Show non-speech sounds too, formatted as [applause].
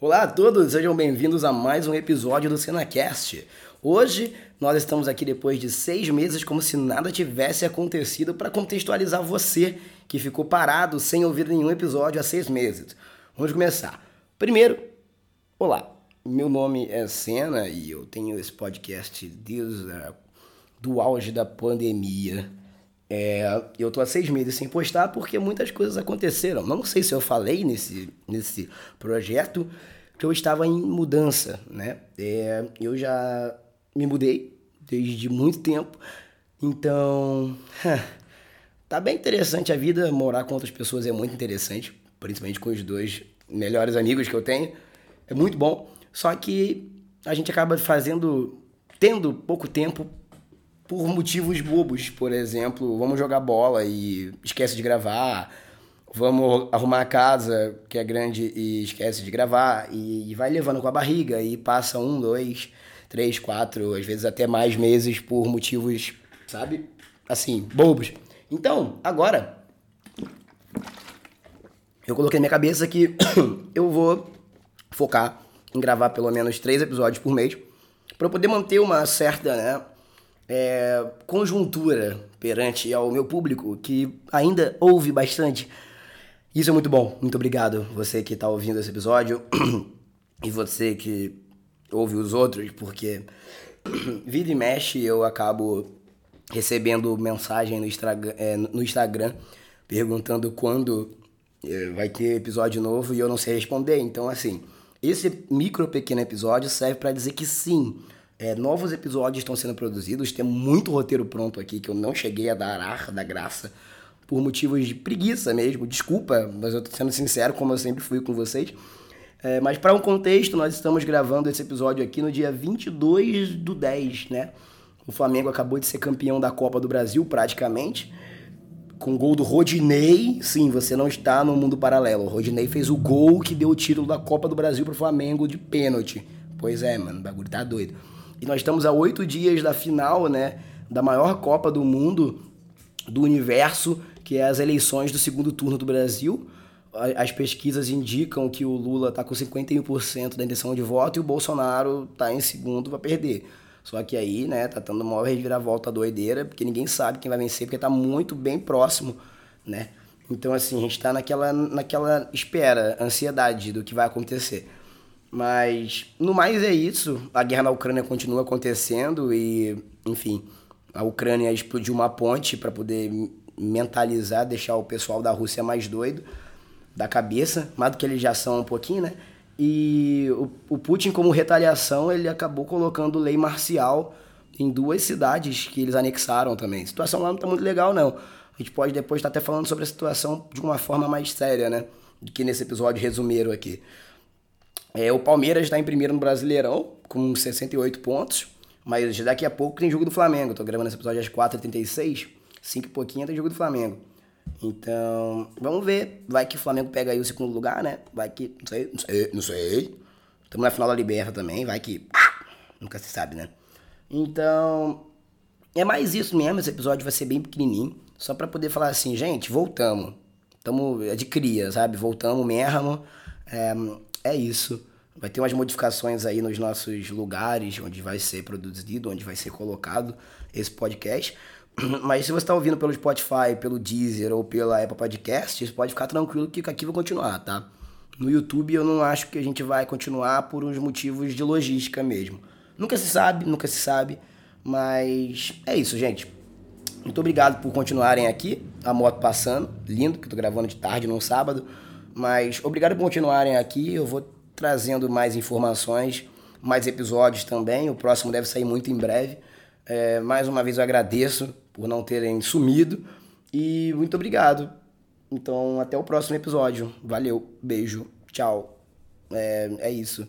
Olá a todos, sejam bem-vindos a mais um episódio do CenaCast. Hoje nós estamos aqui depois de seis meses como se nada tivesse acontecido para contextualizar você que ficou parado sem ouvir nenhum episódio há seis meses. Vamos começar. Primeiro, olá, meu nome é Senna e eu tenho esse podcast desde do auge da pandemia. É, eu tô há seis meses sem postar porque muitas coisas aconteceram. Não sei se eu falei nesse, nesse projeto que eu estava em mudança, né? É, eu já me mudei desde muito tempo, então [laughs] tá bem interessante a vida. Morar com outras pessoas é muito interessante, principalmente com os dois melhores amigos que eu tenho. É muito bom. Só que a gente acaba fazendo, tendo pouco tempo por motivos bobos, por exemplo, vamos jogar bola e esquece de gravar, vamos arrumar a casa que é grande e esquece de gravar, e, vai levando com a barriga e passa um, dois, três, quatro, às vezes até mais meses por motivos, sabe? Assim, bobos. Então, agora, eu coloquei na minha cabeça que [coughs] eu vou focar em gravar pelo menos três episódios por mês, para poder manter uma certa, né? É, conjuntura perante ao meu público, que ainda ouve bastante. Isso é muito bom. Muito obrigado, você que está ouvindo esse episódio [clears throat] e você que ouve os outros, porque [clears throat] vira e mexe eu acabo recebendo mensagem no, Instagram, é, no Instagram perguntando quando é, vai ter episódio novo e eu não sei responder. Então, assim, esse micro pequeno episódio serve para dizer que sim é, novos episódios estão sendo produzidos, tem muito roteiro pronto aqui que eu não cheguei a dar ar da graça por motivos de preguiça mesmo. Desculpa, mas eu tô sendo sincero, como eu sempre fui com vocês. É, mas para um contexto, nós estamos gravando esse episódio aqui no dia 22 do 10, né? O Flamengo acabou de ser campeão da Copa do Brasil, praticamente. Com gol do Rodinei. Sim, você não está no mundo paralelo. O Rodinei fez o gol que deu o título da Copa do Brasil pro Flamengo de pênalti. Pois é, mano, o bagulho tá doido. E nós estamos a oito dias da final, né? Da maior Copa do Mundo, do universo, que é as eleições do segundo turno do Brasil. As pesquisas indicam que o Lula está com 51% da intenção de voto e o Bolsonaro está em segundo para perder. Só que aí, né, tá tendo uma maior reviravolta doideira, porque ninguém sabe quem vai vencer, porque tá muito bem próximo, né? Então, assim, a gente tá naquela, naquela espera, ansiedade do que vai acontecer. Mas, no mais é isso. A guerra na Ucrânia continua acontecendo e, enfim, a Ucrânia explodiu uma ponte para poder mentalizar, deixar o pessoal da Rússia mais doido da cabeça, mais do que eles já são um pouquinho, né? E o, o Putin, como retaliação, ele acabou colocando lei marcial em duas cidades que eles anexaram também. A situação lá não tá muito legal, não. A gente pode depois estar tá até falando sobre a situação de uma forma mais séria, né? Do que nesse episódio resumeiro aqui. É, o Palmeiras está em primeiro no Brasileirão, com 68 pontos. Mas daqui a pouco tem jogo do Flamengo. Estou gravando esse episódio às 4h36. 5 e pouquinho tem jogo do Flamengo. Então, vamos ver. Vai que o Flamengo pega aí o segundo lugar, né? Vai que. Não sei, não sei, não sei. Estamos na final da Liberta também. Vai que. Nunca se sabe, né? Então. É mais isso mesmo. Esse episódio vai ser bem pequenininho. Só para poder falar assim, gente, voltamos. Estamos é de cria, sabe? Voltamos mesmo. É, é isso. Vai ter umas modificações aí nos nossos lugares onde vai ser produzido, onde vai ser colocado esse podcast. [clears throat] Mas se você está ouvindo pelo Spotify, pelo Deezer ou pela Apple Podcasts, pode ficar tranquilo que aqui vai continuar, tá? No YouTube eu não acho que a gente vai continuar por uns motivos de logística mesmo. Nunca se sabe, nunca se sabe. Mas é isso, gente. Muito obrigado por continuarem aqui. A moto passando. Lindo, que eu tô gravando de tarde num sábado. Mas obrigado por continuarem aqui. Eu vou trazendo mais informações, mais episódios também. O próximo deve sair muito em breve. É, mais uma vez eu agradeço por não terem sumido e muito obrigado. Então, até o próximo episódio. Valeu, beijo, tchau. É, é isso.